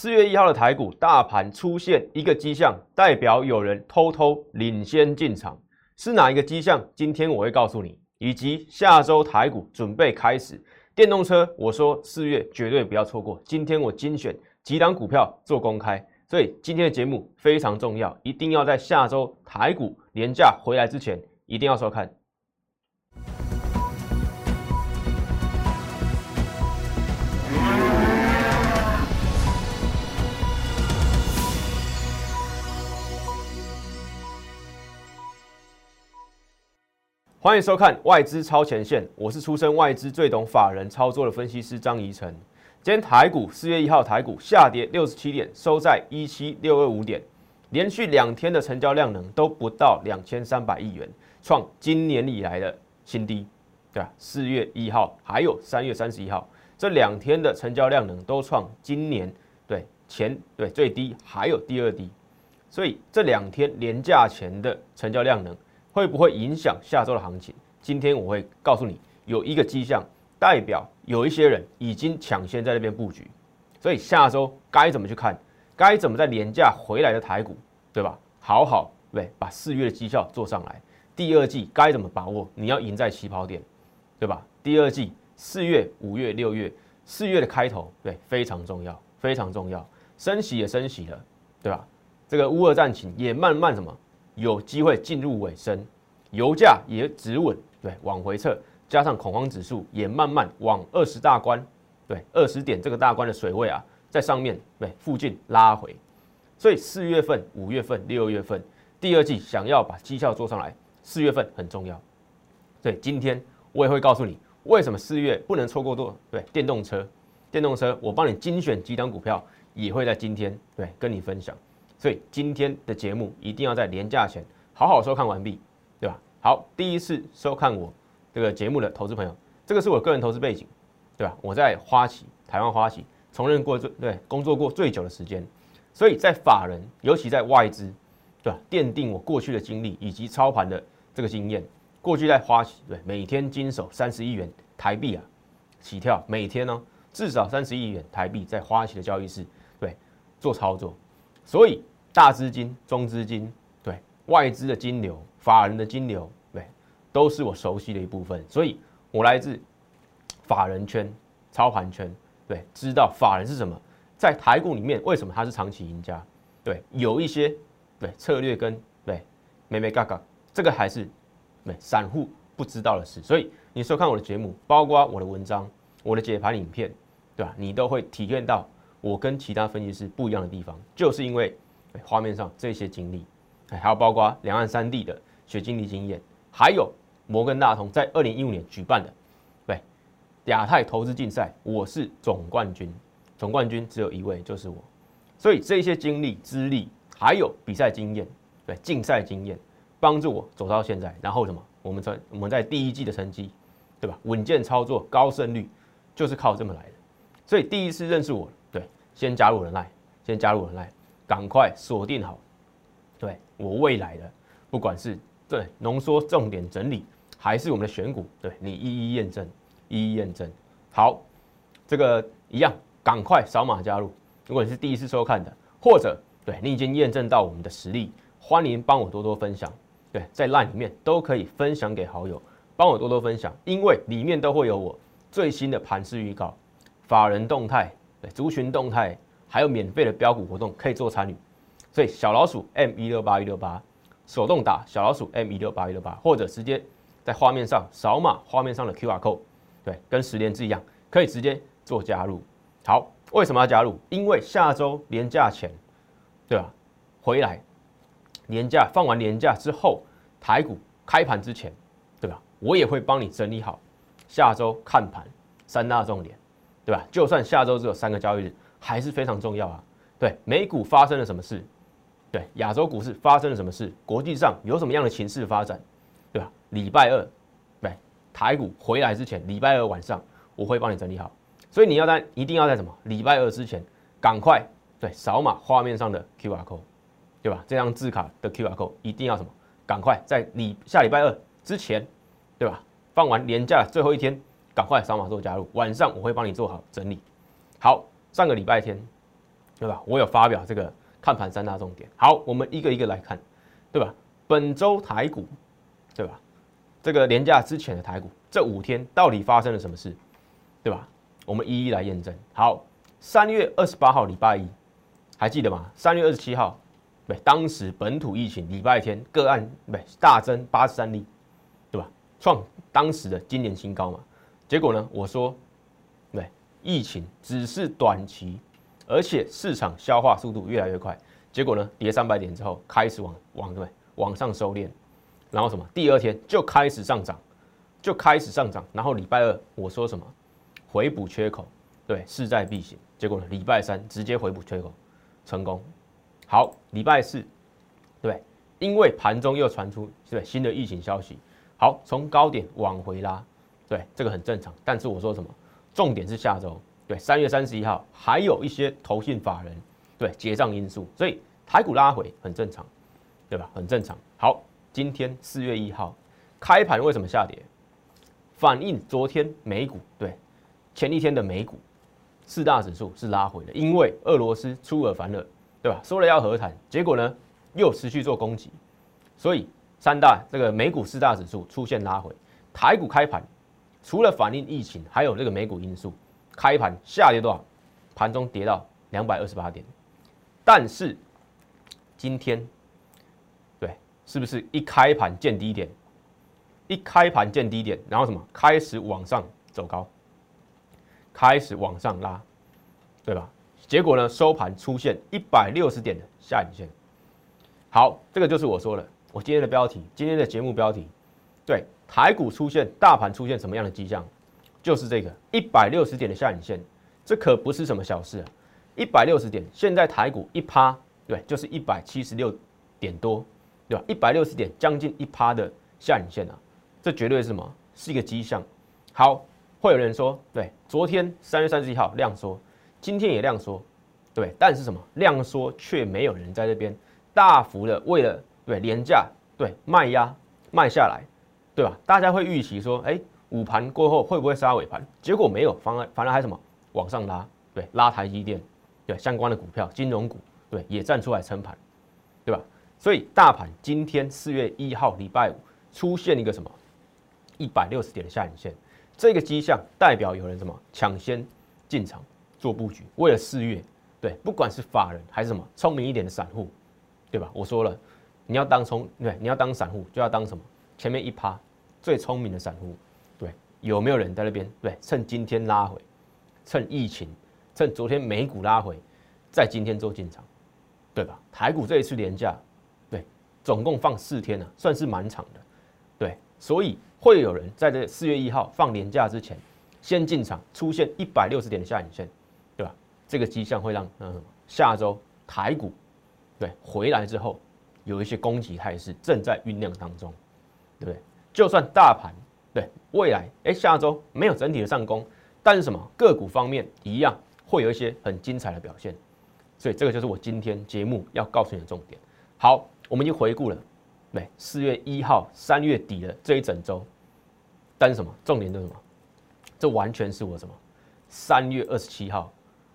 四月一号的台股大盘出现一个迹象，代表有人偷偷领先进场，是哪一个迹象？今天我会告诉你，以及下周台股准备开始电动车，我说四月绝对不要错过。今天我精选几档股票做公开，所以今天的节目非常重要，一定要在下周台股廉价回来之前，一定要收看。欢迎收看外资超前线，我是出身外资最懂法人操作的分析师张怡晨。今天台股四月一号台股下跌六十七点，收在一七六二五点，连续两天的成交量能都不到两千三百亿元，创今年以来的新低，对吧？四月一号还有三月三十一号这两天的成交量能都创今年对前对最低，还有第二低，所以这两天连价前的成交量能。会不会影响下周的行情？今天我会告诉你，有一个迹象代表有一些人已经抢先在那边布局，所以下周该怎么去看？该怎么在廉价回来的台股，对吧？好好对，把四月的绩效做上来。第二季该怎么把握？你要赢在起跑点，对吧？第二季四月、五月、六月，四月的开头，对，非常重要，非常重要。升息也升息了，对吧？这个乌俄战情也慢慢什么？有机会进入尾声，油价也止稳，对，往回撤，加上恐慌指数也慢慢往二十大关，对，二十点这个大关的水位啊，在上面对附近拉回，所以四月份、五月份、六月份第二季想要把绩效做上来，四月份很重要。对，今天我也会告诉你为什么四月不能错过多，对，电动车，电动车我帮你精选几档股票，也会在今天对跟你分享。所以今天的节目一定要在廉价前好好收看完毕，对吧？好，第一次收看我这个节目的投资朋友，这个是我个人投资背景，对吧？我在花旗台湾花旗从任过最对工作过最久的时间，所以在法人，尤其在外资，对吧？奠定我过去的经历以及操盘的这个经验。过去在花旗，对每天经手三十亿元台币啊，起跳每天呢至少三十亿元台币在花旗的交易室对做操作。所以大资金、中资金，对外资的金流、法人的金流，对，都是我熟悉的一部分。所以我来自法人圈、操盘圈，对，知道法人是什么，在台股里面为什么他是长期赢家，对，有一些对策略跟对美美嘎嘎，这个还是对散户不知道的事。所以你收看我的节目，包括我的文章、我的解盘影片，对吧？你都会体验到。我跟其他分析师不一样的地方，就是因为画面上这些经历，还有包括两岸三地的学经历经验，还有摩根大通在二零一五年举办的对亚太投资竞赛，我是总冠军，总冠军只有一位，就是我。所以这些经历、资历，还有比赛经验，对竞赛经验，帮助我走到现在。然后什么？我们在我们在第一季的成绩，对吧？稳健操作、高胜率，就是靠这么来的。所以第一次认识我。先加入人来，先加入人来，赶快锁定好，对我未来的，不管是对浓缩重点整理，还是我们的选股，对你一一验证，一一验证。好，这个一样，赶快扫码加入。如果你是第一次收看的，或者对你已经验证到我们的实力，欢迎帮我多多分享。对，在 LINE 里面都可以分享给好友，帮我多多分享，因为里面都会有我最新的盘势预告、法人动态。对族群动态，还有免费的标股活动可以做参与，所以小老鼠 M 一六八一六八手动打小老鼠 M 一六八一六八，或者直接在画面上扫码画面上的 QR code，对，跟十连字一样，可以直接做加入。好，为什么要加入？因为下周年假前，对吧？回来年假放完年假之后，台股开盘之前，对吧？我也会帮你整理好下周看盘三大重点。对吧？就算下周只有三个交易日，还是非常重要啊。对，美股发生了什么事？对，亚洲股市发生了什么事？国际上有什么样的情势发展？对吧？礼拜二，对，台股回来之前，礼拜二晚上我会帮你整理好。所以你要在一定要在什么？礼拜二之前，赶快对扫码画面上的 Q R code，对吧？这张字卡的 Q R code 一定要什么？赶快在礼下礼拜二之前，对吧？放完年假最后一天。赶快扫码做加入，晚上我会帮你做好整理。好，上个礼拜天，对吧？我有发表这个看盘三大重点。好，我们一个一个来看，对吧？本周台股，对吧？这个年假之前的台股，这五天到底发生了什么事，对吧？我们一一来验证。好，三月二十八号礼拜一，还记得吗？三月二十七号，对，当时本土疫情礼拜天个案对大增八十三例，对吧？创当时的今年新高嘛。结果呢，我说，对，疫情只是短期，而且市场消化速度越来越快。结果呢，跌三百点之后开始往往对往上收敛。然后什么？第二天就开始上涨，就开始上涨。然后礼拜二我说什么？回补缺口，对，势在必行。结果呢？礼拜三直接回补缺口，成功。好，礼拜四，对，因为盘中又传出对新的疫情消息，好，从高点往回拉，对，这个很正常。但是我说什么？重点是下周，对，三月三十一号还有一些投信法人对结账因素，所以台股拉回很正常，对吧？很正常。好。今天四月一号开盘为什么下跌？反映昨天美股对前一天的美股四大指数是拉回的，因为俄罗斯出尔反尔，对吧？说了要和谈，结果呢又持续做攻击，所以三大这个美股四大指数出现拉回。台股开盘除了反映疫情，还有这个美股因素，开盘下跌多少？盘中跌到两百二十八点，但是今天。对是不是一开盘见低点，一开盘见低点，然后什么开始往上走高，开始往上拉，对吧？结果呢，收盘出现一百六十点的下影线。好，这个就是我说的，我今天的标题，今天的节目标题，对，台股出现大盘出现什么样的迹象，就是这个一百六十点的下影线，这可不是什么小事啊！一百六十点，现在台股一趴，对，就是一百七十六点多。对吧？一百六十点，将近一趴的下影线啊，这绝对是什么？是一个迹象。好，会有人说，对，昨天三月三十一号量缩，今天也量缩，对，但是什么？量缩却没有人在这边大幅的为了对廉价对卖压卖下来，对吧？大家会预期说，哎，午盘过后会不会杀尾盘？结果没有，反而反而还什么往上拉，对，拉台积电，对相关的股票、金融股，对，也站出来撑盘，对吧？所以大盘今天四月一号礼拜五出现一个什么一百六十点的下影线，这个迹象代表有人什么抢先进场做布局，为了四月，对，不管是法人还是什么聪明一点的散户，对吧？我说了，你要当聪对，你要当散户就要当什么前面一趴最聪明的散户，对，有没有人在那边对趁今天拉回，趁疫情，趁昨天美股拉回，在今天做进场，对吧？台股这一次廉价。对总共放四天呢，算是蛮长的，对，所以会有人在这四月一号放年假之前先进场，出现一百六十点的下影线，对吧？这个迹象会让嗯下周台股对回来之后有一些攻击态势正在酝酿当中，对不对？就算大盘对未来哎下周没有整体的上攻，但是什么个股方面一样会有一些很精彩的表现，所以这个就是我今天节目要告诉你的重点。好。我们已经回顾了，对，四月一号、三月底的这一整周，但是什么？重点是什么？这完全是我什么？三月二十七号，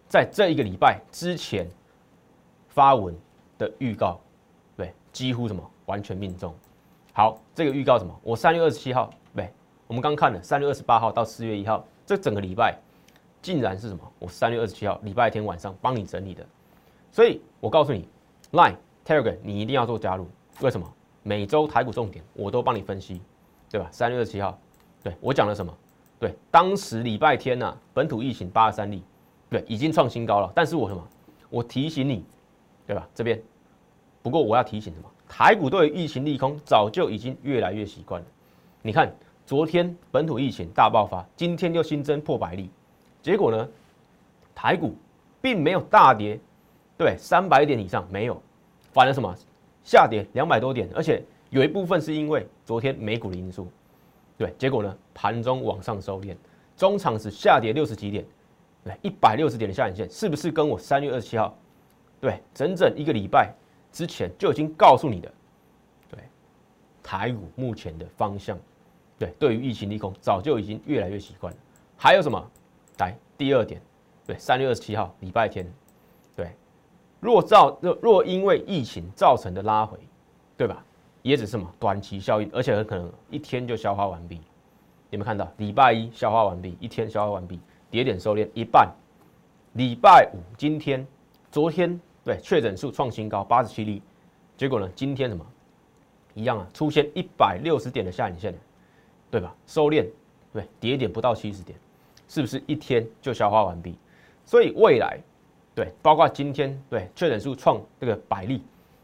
在这一个礼拜之前发文的预告，对，几乎什么完全命中。好，这个预告什么？我三月二十七号，对，我们刚看了三月二十八号到四月一号，这整个礼拜竟然是什么？我三月二十七号礼拜天晚上帮你整理的，所以我告诉你，line。Telegram，你一定要做加入，为什么？每周台股重点我都帮你分析，对吧？三月二十七号，对我讲了什么？对，当时礼拜天呢，本土疫情八十三例，对，已经创新高了。但是我什么？我提醒你，对吧？这边，不过我要提醒什么？台股对疫情利空早就已经越来越习惯了。你看，昨天本土疫情大爆发，今天又新增破百例，结果呢，台股并没有大跌，对，三百点以上没有。反而什么下跌两百多点，而且有一部分是因为昨天美股的因素，对，结果呢盘中往上收敛，中场是下跌六十几点，对，一百六十点的下影线，是不是跟我三月二十七号，对，整整一个礼拜之前就已经告诉你的，对，台股目前的方向，对，对于疫情利空早就已经越来越习惯了。还有什么？来第二点，对，三月二十七号礼拜天，对，若造若若因为疫情造成的拉回，对吧？也只是什么短期效应，而且很可能一天就消化完毕。你们看到？礼拜一消化完毕，一天消化完毕，跌点收敛一半。礼拜五今天、昨天对确诊数创新高八十七例，结果呢？今天什么一样啊？出现一百六十点的下影线，对吧？收敛，对，跌点不到七十点，是不是一天就消化完毕？所以未来。对，包括今天对确诊数创这个百例，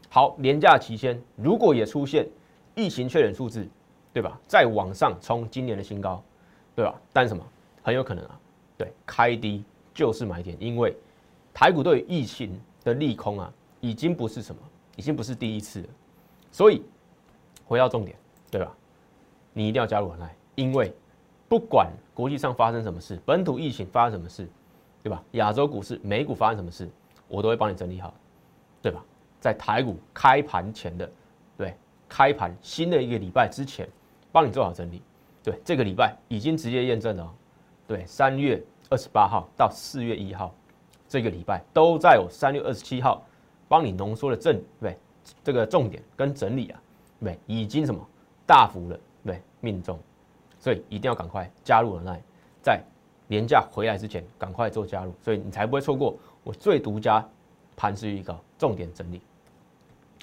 好，年假期间如果也出现疫情确诊数字，对吧？再往上冲今年的新高，对吧？但什么很有可能啊？对，开低就是买点，因为台股对疫情的利空啊，已经不是什么，已经不是第一次了。所以回到重点，对吧？你一定要加入我来，因为不管国际上发生什么事，本土疫情发生什么事。对吧？亚洲股市、美股发生什么事，我都会帮你整理好，对吧？在台股开盘前的，对，开盘新的一个礼拜之前，帮你做好整理。对，这个礼拜已经直接验证了，对，三月二十八号到四月一号，这个礼拜都在我三月二十七号帮你浓缩的正，对，这个重点跟整理啊，对，已经什么大幅的对命中，所以一定要赶快加入了那，在。年假回来之前，赶快做加入，所以你才不会错过我最独家盘势预告重点整理。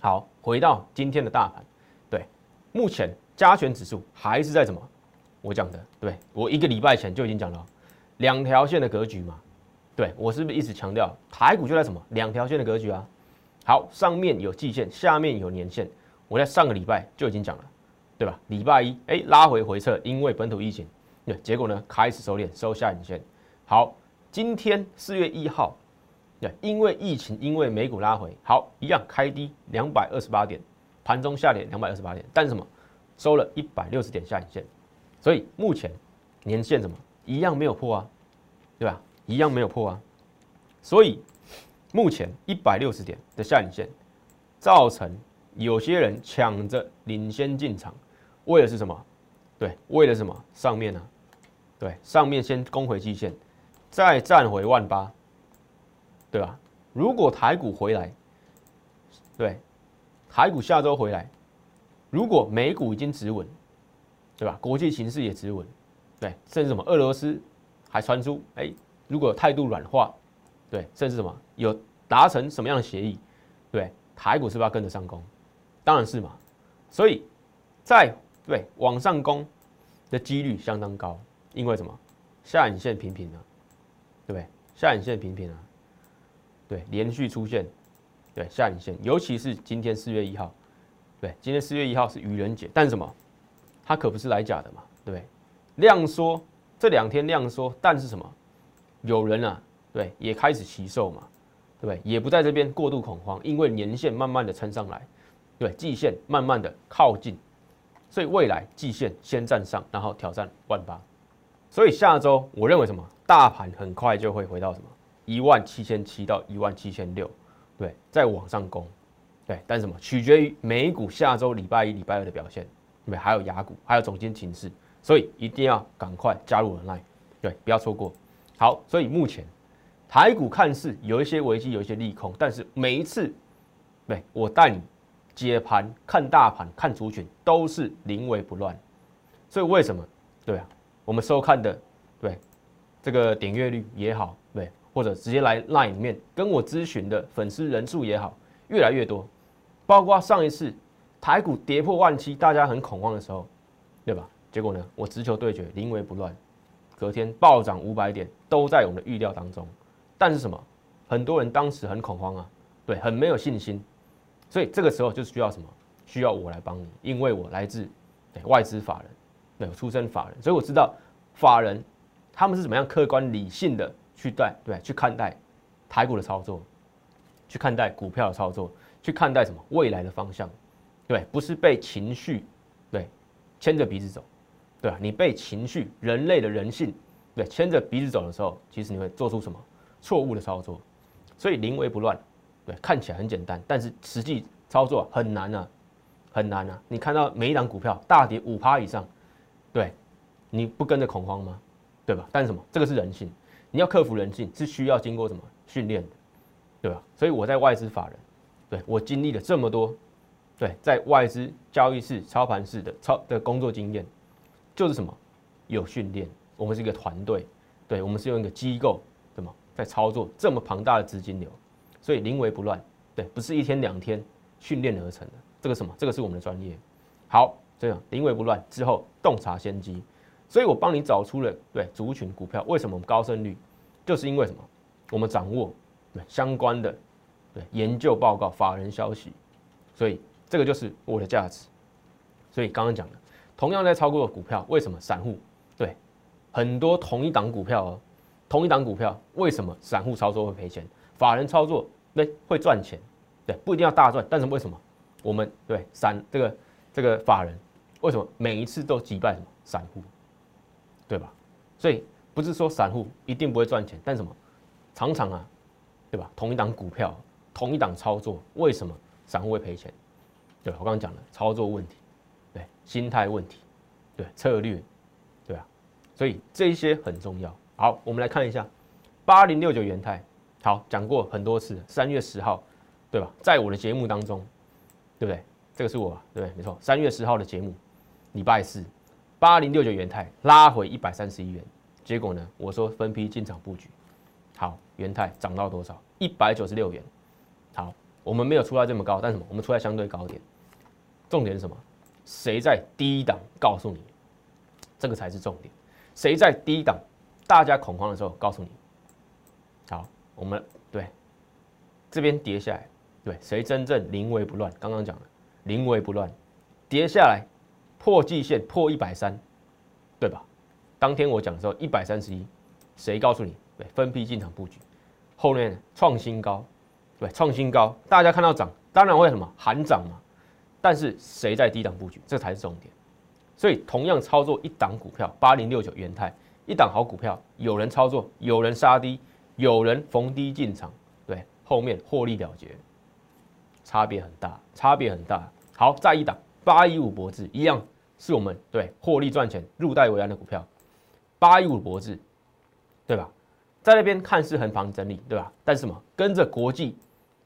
好，回到今天的大盘，对，目前加权指数还是在什么？我讲的，对我一个礼拜前就已经讲了，两条线的格局嘛。对我是不是一直强调台股就在什么两条线的格局啊？好，上面有季线，下面有年线，我在上个礼拜就已经讲了，对吧？礼拜一，哎，拉回回撤，因为本土疫情。对，结果呢？开始收敛，收下影线。好，今天四月一号，对，因为疫情，因为美股拉回，好，一样开低两百二十八点，盘中下跌两百二十八点，但是什么？收了一百六十点下影线，所以目前年线什么？一样没有破啊，对吧？一样没有破啊，所以目前一百六十点的下影线，造成有些人抢着领先进场，为的是什么？对，为了什么？上面呢？对，上面先攻回季线，再站回万八，对吧？如果台股回来，对，台股下周回来，如果美股已经止稳，对吧？国际形势也止稳，对，甚至什么俄罗斯还传出，哎，如果态度软化，对，甚至什么有达成什么样的协议，对，台股是不是要跟着上攻？当然是嘛。所以在对往上攻的几率相当高。因为什么？下影线平平啊，对不对？下影线平平啊，对，连续出现，对下影线，尤其是今天四月一号，对，今天四月一号是愚人节，但是什么？它可不是来假的嘛，对不对？量缩这两天量缩，但是什么？有人啊，对，也开始吸售嘛，对不对？也不在这边过度恐慌，因为年线慢慢的撑上来，对，季线慢慢的靠近，所以未来季线先站上，然后挑战万八。所以下周我认为什么？大盘很快就会回到什么一万七千七到一万七千六，对，再往上攻，对，但什么取决于美股下周礼拜一、礼拜二的表现，对，还有雅股，还有总监情势，所以一定要赶快加入 Line，对，不要错过。好，所以目前台股看似有一些危机，有一些利空，但是每一次，对我带你接盘看大盘、看族群都是临危不乱，所以为什么？对啊。我们收看的，对这个点阅率也好，对，或者直接来 Line 里面跟我咨询的粉丝人数也好，越来越多。包括上一次台股跌破万七，大家很恐慌的时候，对吧？结果呢，我直球对决，临危不乱，隔天暴涨五百点，都在我们的预料当中。但是什么？很多人当时很恐慌啊，对，很没有信心。所以这个时候就需要什么？需要我来帮你，因为我来自对外资法人。对出身法人，所以我知道法人他们是怎么样客观理性的去对对去看待台股的操作，去看待股票的操作，去看待什么未来的方向，对，不是被情绪对牵着鼻子走，对？你被情绪人类的人性对牵着鼻子走的时候，其实你会做出什么错误的操作？所以临危不乱，对，看起来很简单，但是实际操作很难啊，很难啊！你看到每一档股票大跌五趴以上。对，你不跟着恐慌吗？对吧？但是什么？这个是人性，你要克服人性是需要经过什么训练的？对吧？所以我在外资法人，对我经历了这么多，对，在外资交易室操盘室的操的工作经验，就是什么有训练，我们是一个团队，对我们是用一个机构，对吗？在操作这么庞大的资金流，所以临危不乱，对，不是一天两天训练而成的，这个什么？这个是我们的专业。好，这样临危不乱之后，洞察先机，所以我帮你找出了对族群股票为什么我们高胜率，就是因为什么？我们掌握对相关的对研究报告、法人消息，所以这个就是我的价值。所以刚刚讲的，同样在操作的股票，为什么散户对很多同一档股票哦，同一档股票为什么散户操作会赔钱，法人操作对会赚钱？对，不一定要大赚，但是为什么我们对散这个这个法人为什么每一次都击败什么散户？对吧？所以不是说散户一定不会赚钱，但什么？常常啊，对吧？同一档股票，同一档操作，为什么散户会赔钱？对？我刚刚讲了操作问题，心态问题，对策略，对吧？所以这一些很重要。好，我们来看一下八零六九元泰，好讲过很多次，三月十号，对吧？在我的节目当中，对不对？这个是我，对？没错，三月十号的节目，礼拜四，八零六九元泰拉回一百三十一元，结果呢，我说分批进场布局。好，元泰涨到多少？一百九十六元。好，我们没有出来这么高，但什么？我们出来相对高点。重点是什么？谁在低档告诉你？这个才是重点。谁在低档？大家恐慌的时候告诉你。好，我们对这边跌下来，对谁真正临危不乱？刚刚讲了，临危不乱，跌下来破季线破一百三，对吧？当天我讲的时候一百三十一，谁告诉你？对，分批进场布局，后面创新高，对，创新高，大家看到涨，当然会什么喊涨嘛。但是谁在低档布局，这才是重点。所以同样操作一档股票，八零六九元泰，一档好股票，有人操作，有人杀低，有人逢低进场，对，后面获利了结，差别很大，差别很大。好，再一档八一五博智，一样是我们对获利赚钱入袋为安的股票，八一五博智，对吧？在那边看似横盘整理，对吧？但是什么？跟着国际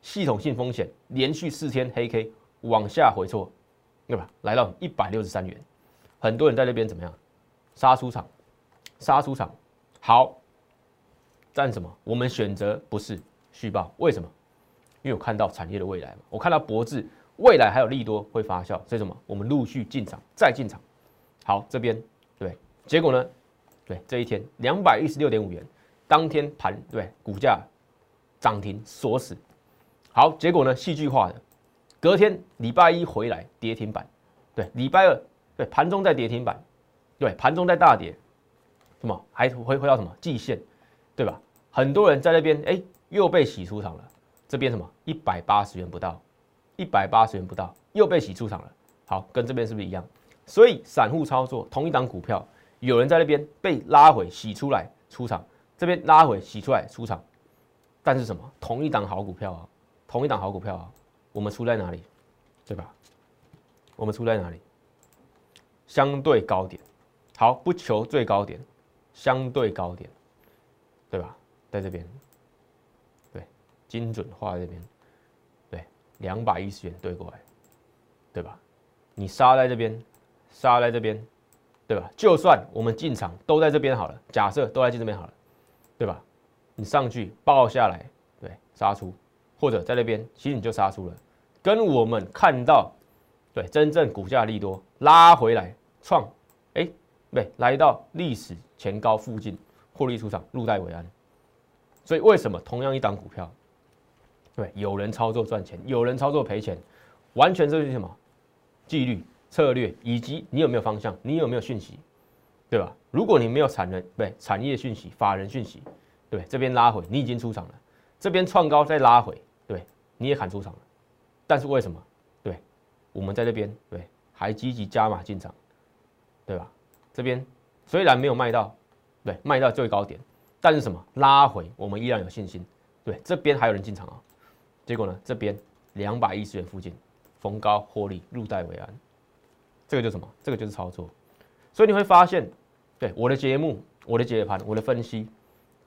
系统性风险连续四天黑 K 往下回挫，对吧？来到一百六十三元，很多人在那边怎么样？杀出场，杀出场。好，但什么？我们选择不是续报，为什么？因为我看到产业的未来嘛，我看到博智未来还有利多会发酵，所以什么？我们陆续进场，再进场。好，这边对，结果呢？对，这一天两百一十六点五元。当天盘对股价涨停锁死，好结果呢？戏剧化的，隔天礼拜一回来跌停板，对礼拜二对盘中在跌停板，对盘中在大跌，什么还回回到什么季线，对吧？很多人在那边哎又被洗出场了，这边什么一百八十元不到，一百八十元不到又被洗出场了，好跟这边是不是一样？所以散户操作同一档股票，有人在那边被拉回洗出来出场。这边拉回洗出来出场，但是什么？同一档好股票啊，同一档好股票啊，我们出在哪里？对吧？我们出在哪里？相对高点，好，不求最高点，相对高点，对吧？在这边，对，精准画这边，对，两百一十元对过来，对吧？你杀在这边，杀在这边，对吧？就算我们进场都在这边好了，假设都在进这边好了。对吧？你上去爆下来，对，杀出，或者在那边，其实你就杀出了。跟我们看到，对，真正股价利多拉回来创，哎，对，来到历史前高附近获利出场，入袋为安。所以为什么同样一档股票，对，有人操作赚钱，有人操作赔钱，完全这是什么？纪律、策略，以及你有没有方向，你有没有讯息？对吧？如果你没有产能，对产业讯息、法人讯息，对这边拉回，你已经出场了；这边创高再拉回，你也喊出场了。但是为什么？对，我们在这边对还积极加码进场，对吧？这边虽然没有卖到，对卖到最高点，但是什么拉回，我们依然有信心。对，这边还有人进场啊。结果呢，这边两百一十元附近逢高获利，入袋为安。这个就什么？这个就是操作。所以你会发现。对我的节目、我的解盘、我的分析，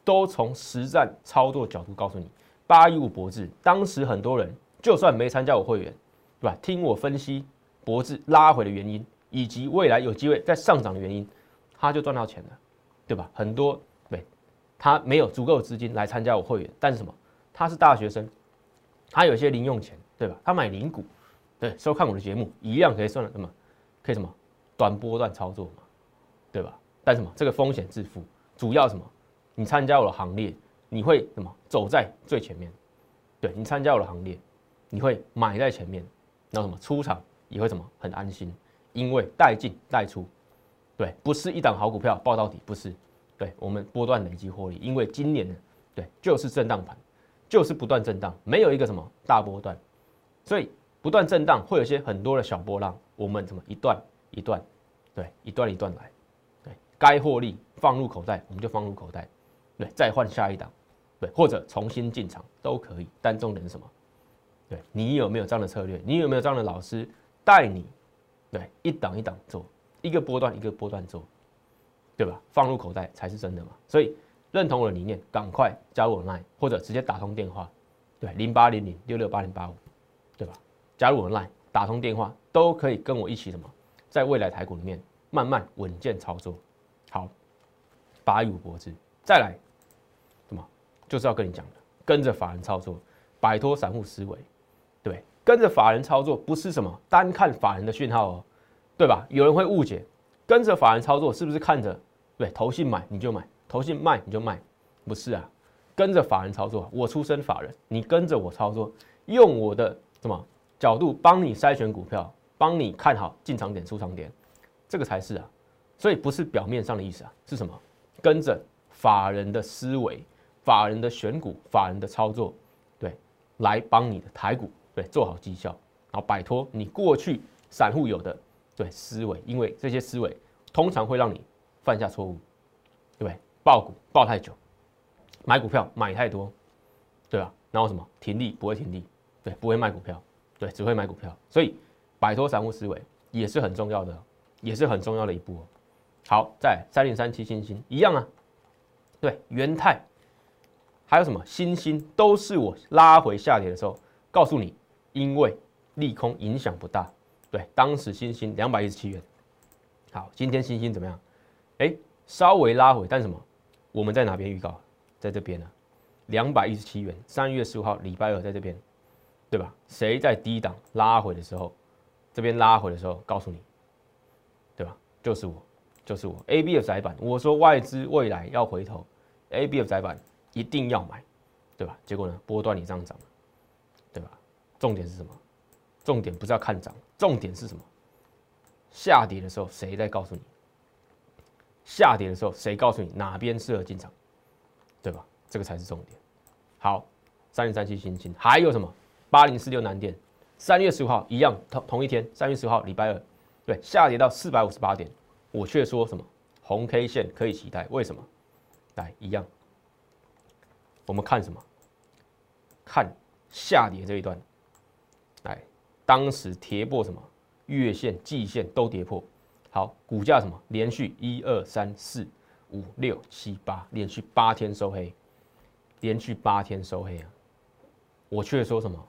都从实战操作角度告诉你，八一五博智，当时很多人就算没参加我会员，对吧？听我分析博智拉回的原因，以及未来有机会再上涨的原因，他就赚到钱了，对吧？很多对，他没有足够的资金来参加我会员，但是什么？他是大学生，他有些零用钱，对吧？他买零股，对，收看我的节目一样可以算什么？可以什么？短波段操作嘛，对吧？但什么？这个风险自负，主要什么？你参加我的行列，你会什么？走在最前面，对你参加我的行列，你会买在前面，那什么？出场也会什么？很安心，因为带进带出，对，不是一档好股票报到底，不是，对我们波段累积获利，因为今年呢，对，就是震荡盘。就是不断震荡，没有一个什么大波段，所以不断震荡会有些很多的小波浪，我们怎么一段一段，对，一段一段来，对，该获利放入口袋我们就放入口袋，对，再换下一档，对，或者重新进场都可以，但重点是什么？对你有没有这样的策略？你有没有这样的老师带你？对，一档一档做，一个波段一个波段做，对吧？放入口袋才是真的嘛，所以。认同我的理念，赶快加入我 Line，或者直接打通电话，对，零八零零六六八零八五，对吧？加入我 Line，打通电话都可以跟我一起什么，在未来台股里面慢慢稳健操作。好，八一五脖子，再来？就是要跟你讲的，跟着法人操作，摆脱散户思维，对，跟着法人操作不是什么单看法人的讯号哦，对吧？有人会误解，跟着法人操作是不是看着对投信买你就买？投信卖你就卖，不是啊，跟着法人操作。我出身法人，你跟着我操作，用我的什么角度帮你筛选股票，帮你看好进场点、出场点，这个才是啊。所以不是表面上的意思啊，是什么？跟着法人的思维、法人的选股、法人的操作，对，来帮你的台股对做好绩效，然后摆脱你过去散户有的对思维，因为这些思维通常会让你犯下错误，对不对？爆股爆太久，买股票买太多，对吧？然后什么停利不会停利，对，不会卖股票，对，只会买股票。所以摆脱散户思维也是很重要的，也是很重要的一步哦。好，在三零三七星星一样啊，对，元泰还有什么星星都是我拉回下跌的时候告诉你，因为利空影响不大。对，当时星星两百一十七元。好，今天星星怎么样？哎，稍微拉回，但什么？我们在哪边预告？在这边呢，两百一十七元，三月十五号礼拜二在这边，对吧？谁在低档拉回的时候，这边拉回的时候告诉你，对吧？就是我，就是我。A B 的窄板，我说外资未来要回头，A B 的窄板一定要买，对吧？结果呢，波段你上涨了，对吧？重点是什么？重点不是要看涨，重点是什么？下跌的时候谁在告诉你？下跌的时候，谁告诉你哪边适合进场，对吧？这个才是重点。好，三零三七新星还有什么？八零四六南电，三月十五号一样同同一天，三月十五号礼拜二，对，下跌到四百五十八点，我却说什么红 K 线可以期待？为什么？来，一样，我们看什么？看下跌这一段，来，当时跌破什么？月线、季线都跌破。好，股价什么？连续一二三四五六七八，连续八天收黑，连续八天收黑啊！我却说什么？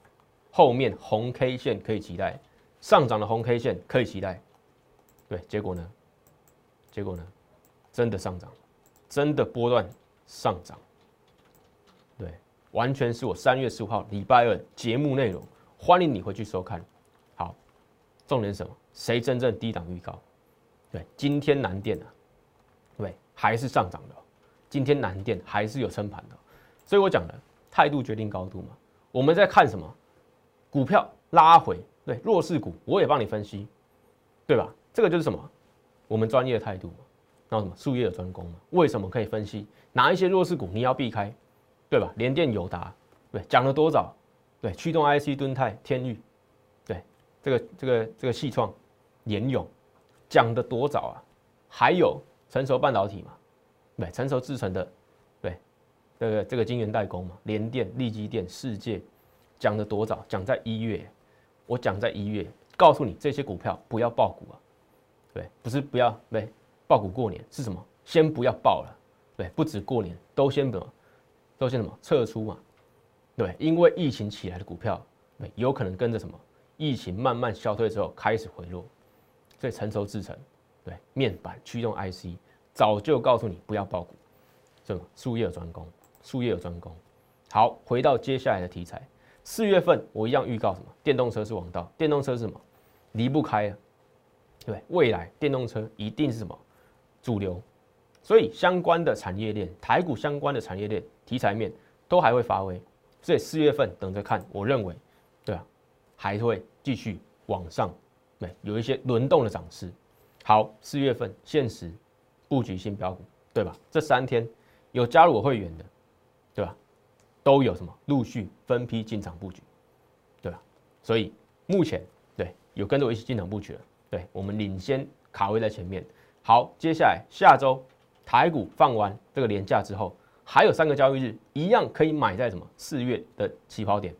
后面红 K 线可以期待，上涨的红 K 线可以期待。对，结果呢？结果呢？真的上涨，真的波段上涨。完全是我三月十五号礼拜二节目内容，欢迎你回去收看。好，重点是什么？谁真正低档预告？对，今天南电啊，对，还是上涨的。今天南电还是有撑盘的，所以我讲的态度决定高度嘛。我们在看什么？股票拉回，对，弱势股我也帮你分析，对吧？这个就是什么？我们专业态度嘛。那什么？术业有专攻嘛？为什么可以分析哪一些弱势股你要避开，对吧？联电、友达，对，讲了多少？对，驱动 IC、敦泰、天域，对，这个这个这个系创、联勇。讲的多早啊！还有成熟半导体嘛，对，成熟制成的，对，这个这个晶圆代工嘛，联电、立基电、世界，讲的多早？讲在一月，我讲在一月，告诉你这些股票不要爆股啊，对，不是不要，对，爆股过年是什么？先不要爆了，对，不止过年，都先什么？都是什么？撤出嘛，对，因为疫情起来的股票，对，有可能跟着什么？疫情慢慢消退之后开始回落，所以成熟制成，对，面板驱动 IC，早就告诉你不要爆股，这个术业有专攻，术业有专攻。好，回到接下来的题材，四月份我一样预告什么？电动车是王道，电动车是什么？离不开啊，对，未来电动车一定是什么主流，所以相关的产业链，台股相关的产业链题材面都还会发威，所以四月份等着看，我认为，对啊，还会继续往上，对，有一些轮动的涨势。好，四月份限时布局新标股，对吧？这三天有加入我会员的，对吧？都有什么陆续分批进场布局，对吧？所以目前对。有跟着我一起进场布局了，对我们领先卡位在前面。好，接下来下周台股放完这个年假之后，还有三个交易日，一样可以买在什么四月的起跑点。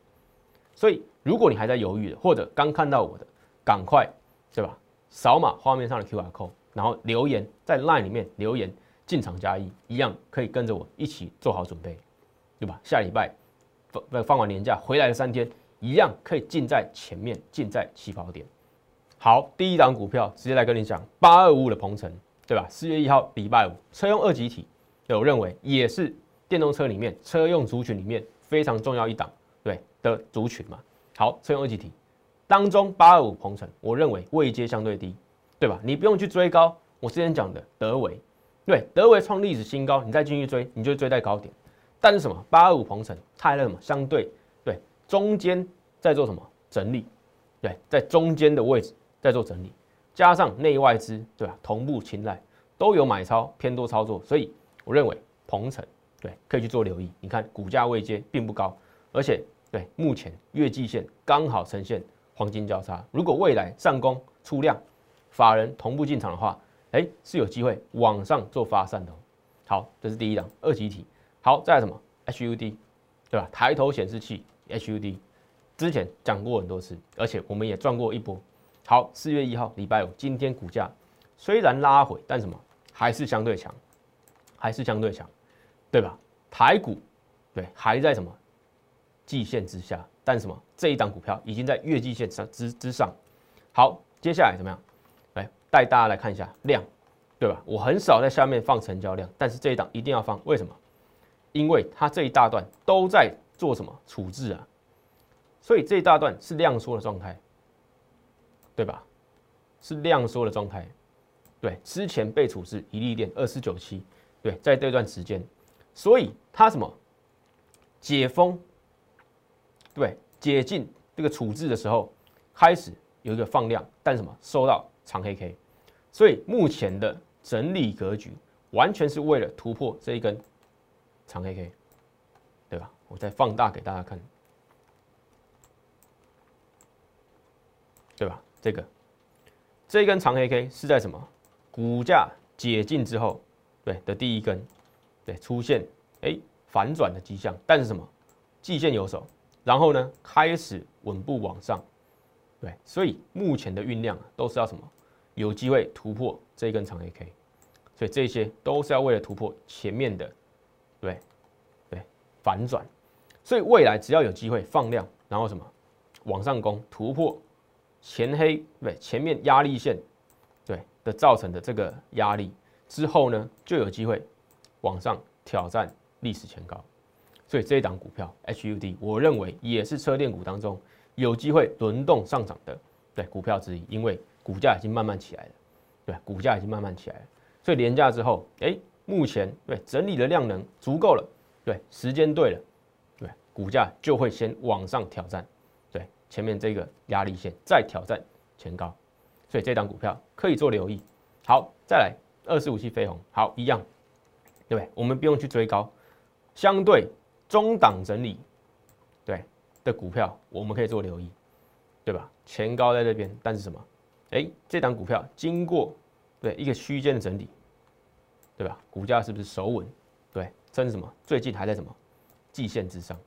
所以如果你还在犹豫的，或者刚看到我的，赶快对吧？扫码画面上的 Q R code，然后留言在 LINE 里面留言进场加一，一样可以跟着我一起做好准备，对吧？下礼拜放放完年假回来的三天。一样可以进在前面，进在起跑点。好，第一档股票直接来跟你讲，八二五五的鹏程，对吧？四月一号礼拜五，车用二级体，我认为也是电动车里面车用族群里面非常重要一档，对的族群嘛。好，车用二级体当中，八二五鹏程，我认为位阶相对低，对吧？你不用去追高。我之前讲的德维，对，德维创历史新高，你再进去追，你就追在高点。但是什么？八二五鹏程，它还什么？相对。中间在做什么整理？对，在中间的位置在做整理，加上内外资对吧，同步青睐，都有买超偏多操作，所以我认为鹏程对可以去做留意。你看股价位阶并不高，而且对目前月季线刚好呈现黄金交叉，如果未来上攻出量，法人同步进场的话，哎是有机会往上做发散的。好，这是第一档二级体。好，再来什么 HUD 对吧？抬头显示器。HUD 之前讲过很多次，而且我们也赚过一波。好，四月一号礼拜五，今天股价虽然拉回，但什么还是相对强，还是相对强，对吧？台股对还在什么季线之下，但什么这一档股票已经在月季线上之之上。好，接下来怎么样？来带大家来看一下量，对吧？我很少在下面放成交量，但是这一档一定要放，为什么？因为它这一大段都在。做什么处置啊？所以这一大段是量缩的状态，对吧？是量缩的状态。对，之前被处置一利电二四九七，对，在这段时间，所以它什么？解封，对，解禁这个处置的时候，开始有一个放量，但什么？收到长黑 K，所以目前的整理格局完全是为了突破这一根长黑 K 对吧。我再放大给大家看，对吧？这个这一根长黑 K 是在什么？股价解禁之后，对的第一根，对出现哎反转的迹象，但是什么？季线有手，然后呢开始稳步往上，对，所以目前的运量都是要什么？有机会突破这一根长 AK，所以这些都是要为了突破前面的，对对反转。所以未来只要有机会放量，然后什么往上攻突破前黑对前面压力线对的造成的这个压力之后呢，就有机会往上挑战历史前高。所以这一档股票 HUD，我认为也是车电股当中有机会轮动上涨的对股票之一，因为股价已经慢慢起来了，对股价已经慢慢起来了。所以廉价之后，哎，目前对整理的量能足够了，对时间对了。对股价就会先往上挑战，对前面这个压力线再挑战前高，所以这档股票可以做留意。好，再来二四五七飞鸿，好一样，对不对？我们不用去追高，相对中档整理，对的股票我们可以做留意，对吧？前高在这边，但是什么？哎，这档股票经过对一个区间的整理，对吧？股价是不是守稳？对，甚至什么？最近还在什么季线之上？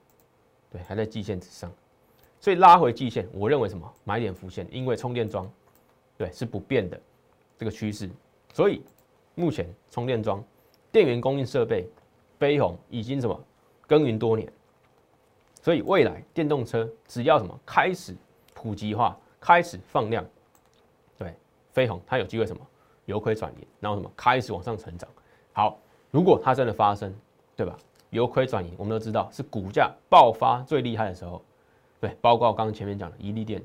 对，还在季线之上，所以拉回季线，我认为什么买点浮现，因为充电桩，对是不变的这个趋势，所以目前充电桩、电源供应设备、飞鸿已经什么耕耘多年，所以未来电动车只要什么开始普及化，开始放量，对，飞鸿它有机会什么由亏转盈，然后什么开始往上成长。好，如果它真的发生，对吧？由亏转盈，我们都知道是股价爆发最厉害的时候，对，包括我刚刚前面讲的伊利电，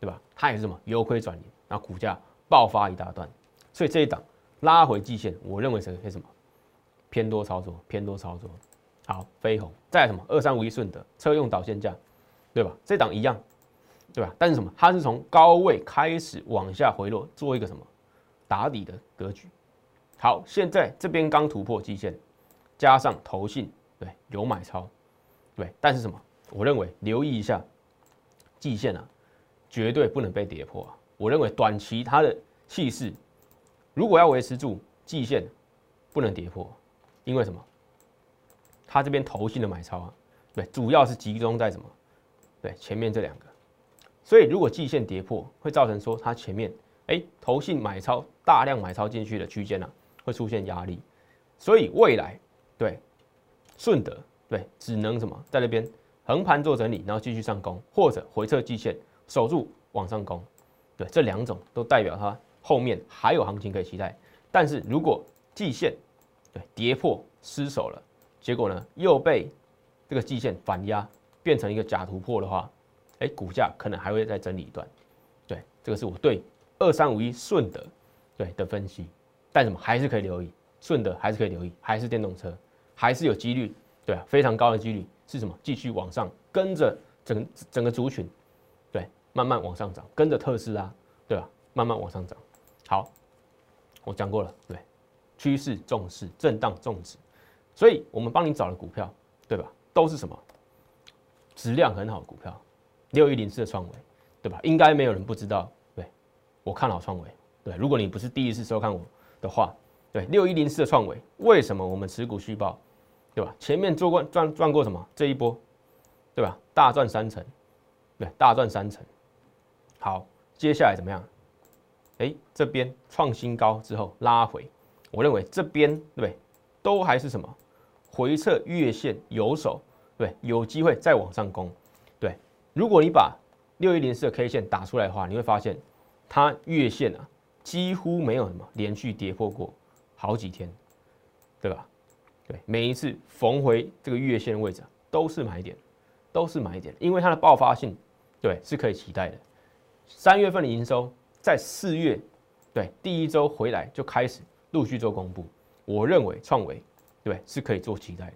对吧？它也是什么由亏转盈，然后股价爆发一大段，所以这一档拉回季线，我认为是什么偏多操作，偏多操作。好，飞鸿再什么二三五一顺德车用导线架，对吧？这档一样，对吧？但是什么？它是从高位开始往下回落，做一个什么打底的格局。好，现在这边刚突破季线，加上投信。对，有买超，对，但是什么？我认为留意一下季线啊，绝对不能被跌破啊！我认为短期它的气势，如果要维持住季线，不能跌破，因为什么？它这边投信的买超啊，对，主要是集中在什么？对，前面这两个，所以如果季线跌破，会造成说它前面哎投信买超大量买超进去的区间呢，会出现压力，所以未来对。顺德对，只能什么在那边横盘做整理，然后继续上攻，或者回撤季线守住往上攻，对，这两种都代表它后面还有行情可以期待。但是如果季线对跌破失守了，结果呢又被这个季线反压变成一个假突破的话，哎，股价可能还会再整理一段。对，这个是我对二三五一顺德对的分析，但什么还是可以留意，顺德还是可以留意，还是电动车。还是有几率，对啊，非常高的几率是什么？继续往上，跟着整整个族群，对，慢慢往上涨，跟着特斯拉，对吧？慢慢往上涨。好，我讲过了，对，趋势重视，震荡重视，所以我们帮你找的股票，对吧？都是什么？质量很好的股票，六一零四的创维，对吧？应该没有人不知道，对，我看好创维，对，如果你不是第一次收看我的话，对，六一零四的创维，为什么我们持股续报？对吧？前面做过赚赚过什么？这一波，对吧？大赚三成，对，大赚三成。好，接下来怎么样？哎，这边创新高之后拉回，我认为这边对不对？都还是什么？回撤月线有手，对，有机会再往上攻。对，如果你把六一零四的 K 线打出来的话，你会发现它月线啊几乎没有什么连续跌破过好几天，对吧？对，每一次逢回这个月线位置都是买点，都是买点，因为它的爆发性，对，是可以期待的。三月份的营收在四月，对，第一周回来就开始陆续做公布，我认为创维，对，是可以做期待的。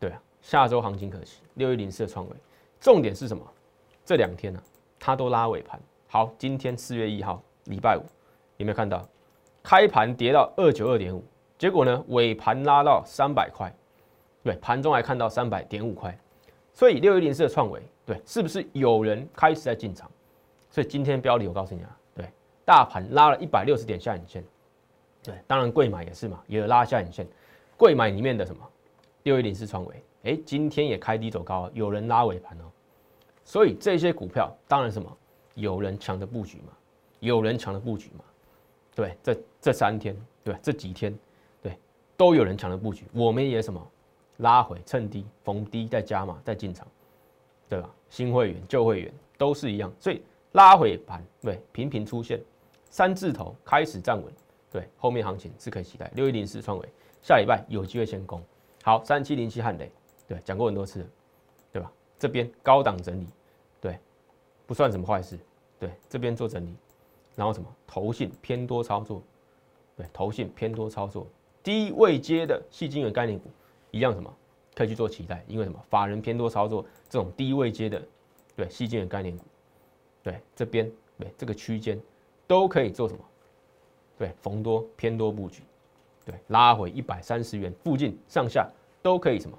对啊，下周行情可期，六一零四的创维，重点是什么？这两天呢，它都拉尾盘。好，今天四月一号，礼拜五，有没有看到？开盘跌到二九二点五。结果呢？尾盘拉到三百块，对，盘中还看到三百点五块，所以六一零四的创维，对，是不是有人开始在进场？所以今天标的我告诉你啊，大盘拉了一百六十点下影线，对，当然贵买也是嘛，也有拉下影线，贵买里面的什么？六一零四创维，哎，今天也开低走高，有人拉尾盘哦，所以这些股票当然什么，有人抢着布局嘛，有人抢着布局嘛，对，这这三天，对，这几天。对都有人抢的布局，我们也什么？拉回趁低逢低再加码再进场，对吧？新会员旧会员都是一样，所以拉回盘对频频出现三字头开始站稳，对后面行情是可以期待。六一零四创维下礼拜有机会先攻，好三七零七汉雷对讲过很多次，对吧？这边高档整理对不算什么坏事，对这边做整理，然后什么投信偏多操作，对投信偏多操作。低位接的细晶元概念股一样什么可以去做期待？因为什么法人偏多操作这种低位接的对细晶元概念股，对这边对这个区间都可以做什么？对逢多偏多布局，对拉回一百三十元附近上下都可以什么？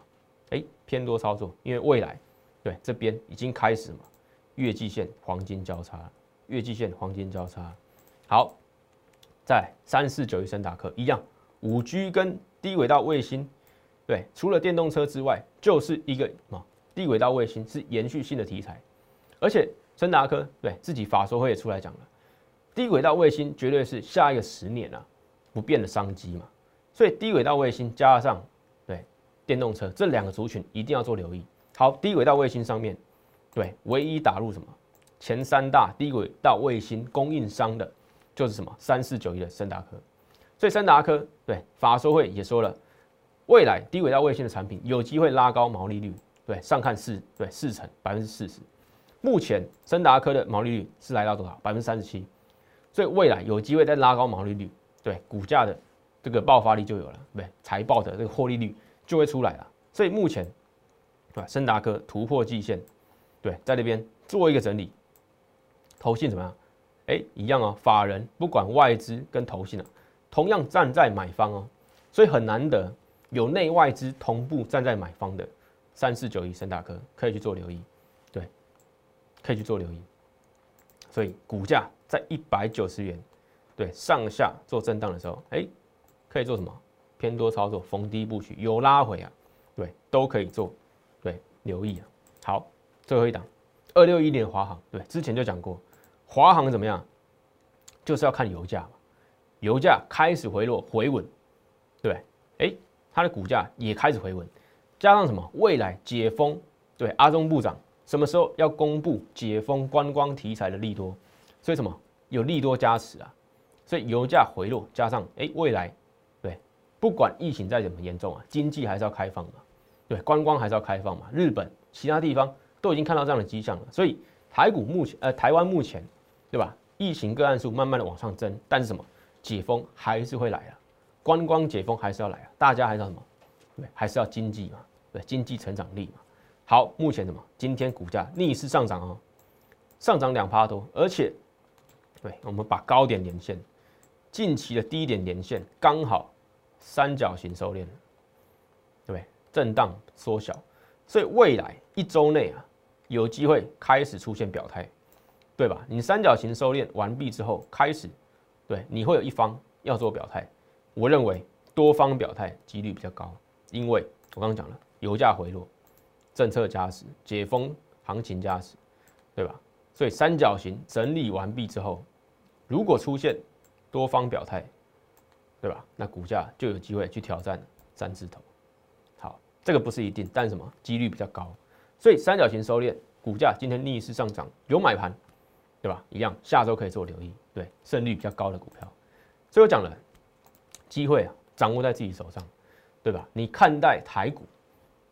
哎偏多操作，因为未来对这边已经开始嘛月季线黄金交叉，月季线黄金交叉，好，在三四九一升达克一样。五 G 跟低轨道卫星，对，除了电动车之外，就是一个啊，低轨道卫星是延续性的题材，而且森达科对自己法说会也出来讲了，低轨道卫星绝对是下一个十年啊不变的商机嘛，所以低轨道卫星加上对电动车这两个族群一定要做留意，好，低轨道卫星上面，对，唯一打入什么前三大低轨道卫星供应商的，就是什么三四九一的森达科。所以森达科对法说会也说了，未来低轨道卫星的产品有机会拉高毛利率，对，上看四对四成百分之四十。目前森达科的毛利率是来到多少？百分之三十七。所以未来有机会再拉高毛利率，对股价的这个爆发力就有了，对财报的这个获利率就会出来了。所以目前。对吧？森达科突破季线，对，在那边做一个整理，投信怎么样？哎，一样哦。法人不管外资跟投信啊，同样站在买方哦，所以很难得有内外资同步站在买方的三四九一森达科可以去做留意，对，可以去做留意。所以股价在一百九十元，对，上下做震荡的时候，哎，可以做什么？偏多操作，逢低布局，有拉回啊，对，都可以做。对，留意啊。好，最后一档，二六一年华航，对，之前就讲过，华航怎么样，就是要看油价嘛。油价开始回落回稳，对，哎，它的股价也开始回稳，加上什么？未来解封，对，阿中部长什么时候要公布解封观光题材的利多？所以什么有利多加持啊？所以油价回落，加上哎，未来对，不管疫情再怎么严重啊，经济还是要开放嘛。对，观光还是要开放嘛？日本其他地方都已经看到这样的迹象了，所以台股目前，呃，台湾目前，对吧？疫情个案数慢慢的往上增，但是什么？解封还是会来啊，观光解封还是要来啊，大家还是要什么？对，还是要经济嘛？对，经济成长力嘛。好，目前什么？今天股价逆势上涨哦，上涨两趴多，而且，对，我们把高点连线，近期的低点连线刚好三角形收敛，对。震荡缩小，所以未来一周内啊，有机会开始出现表态，对吧？你三角形收敛完毕之后，开始，对，你会有一方要做表态。我认为多方表态几率比较高，因为我刚刚讲了，油价回落，政策加持，解封行情加持，对吧？所以三角形整理完毕之后，如果出现多方表态，对吧？那股价就有机会去挑战三字头。好这个不是一定，但什么几率比较高，所以三角形收敛，股价今天逆势上涨，有买盘，对吧？一样，下周可以做留意，对胜率比较高的股票。所以我讲了，机会啊，掌握在自己手上，对吧？你看待台股，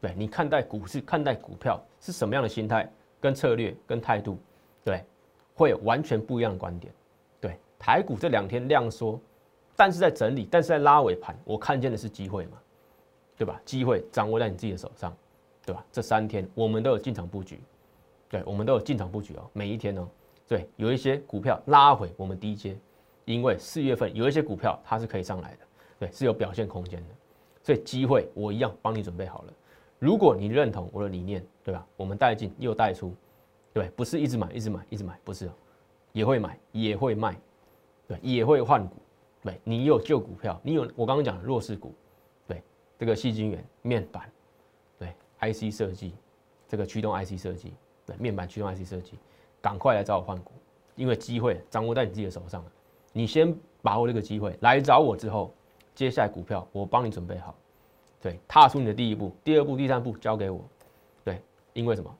对你看待股市、看待股票是什么样的心态、跟策略、跟态度，对，会有完全不一样的观点。台股这两天量缩，但是在整理，但是在拉尾盘，我看见的是机会嘛。对吧？机会掌握在你自己的手上，对吧？这三天我们都有进场布局，对，我们都有进场布局哦。每一天哦，对，有一些股票拉回我们低阶，因为四月份有一些股票它是可以上来的，对，是有表现空间的。所以机会我一样帮你准备好了。如果你认同我的理念，对吧？我们带进又带出，对，不是一直买一直买一直买，不是，也会买也会卖，对，也会换股，对你有旧股票，你有我刚刚讲的弱势股。对这个细晶圆面板，对 IC 设计，这个驱动 IC 设计，对面板驱动 IC 设计，赶快来找我换股，因为机会掌握在你自己的手上了。你先把握这个机会来找我之后，接下来股票我帮你准备好，对，踏出你的第一步、第二步、第三步交给我，对，因为什么？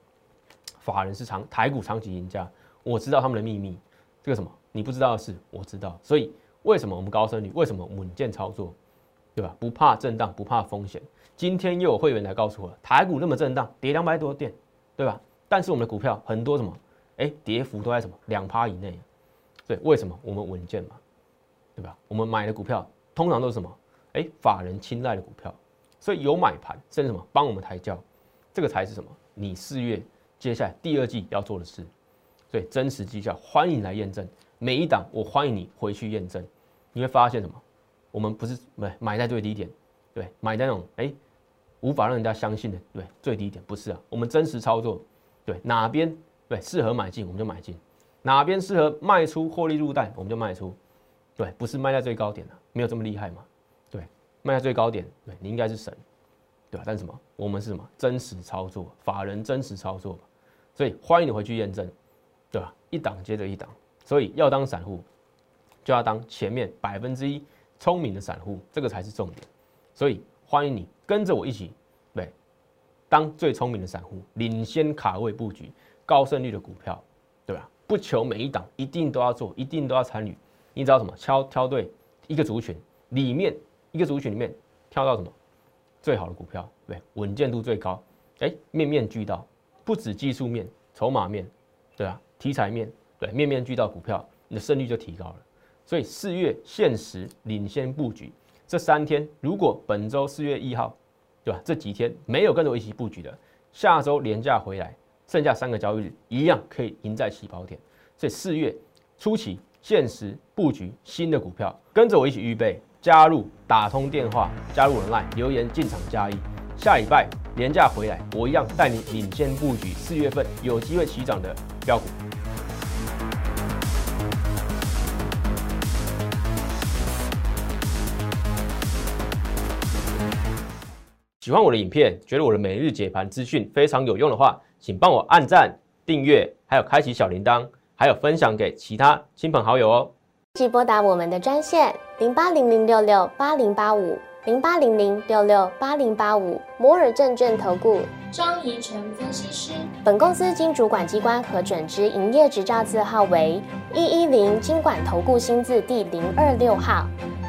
法人是长台股长期赢家，我知道他们的秘密，这个什么你不知道的事我知道，所以为什么我们高升率？为什么稳健操作？对吧？不怕震荡，不怕风险。今天又有会员来告诉我，台股那么震荡，跌两百多点，对吧？但是我们的股票很多什么？哎，跌幅都在什么两趴以内。对，为什么？我们稳健嘛，对吧？我们买的股票通常都是什么？哎，法人青睐的股票，所以有买盘，甚至什么帮我们抬轿，这个才是什么？你四月接下来第二季要做的事。所以真实绩效，欢迎来验证。每一档我欢迎你回去验证，你会发现什么？我们不是买买在最低点，对，买在那种哎无法让人家相信的，对，最低点不是啊，我们真实操作，对，哪边对适合买进我们就买进，哪边适合卖出获利入袋我们就卖出，对，不是卖在最高点的，没有这么厉害嘛，对，卖在最高点，对你应该是神，对吧？但是什么？我们是什么？真实操作，法人真实操作，所以欢迎你回去验证，对吧？一档接着一档，所以要当散户，就要当前面百分之一。聪明的散户，这个才是重点，所以欢迎你跟着我一起，对，当最聪明的散户，领先卡位布局高胜率的股票，对吧？不求每一档一定都要做，一定都要参与。你知道什么？挑挑对一个族群里面，一个族群里面挑到什么最好的股票，对，稳健度最高。哎，面面俱到，不止技术面、筹码面，对啊，题材面，对，面面俱到股票，你的胜率就提高了。所以四月限时领先布局这三天，如果本周四月一号，对吧？这几天没有跟着我一起布局的，下周连假回来，剩下三个交易日一样可以赢在起跑点。所以四月初期限时布局新的股票，跟着我一起预备加入，打通电话加入我的 line，留言进场加一。下礼拜连假回来，我一样带你领先布局四月份有机会起涨的标股。喜欢我的影片，觉得我的每日解盘资讯非常有用的话，请帮我按赞、订阅，还有开启小铃铛，还有分享给其他亲朋好友哦。即拨打我们的专线零八零零六六八零八五零八零零六六八零八五摩尔证券投顾张怡晨分析师。本公司经主管机关核准之营业执照字号为一一零金管投顾新字第零二六号。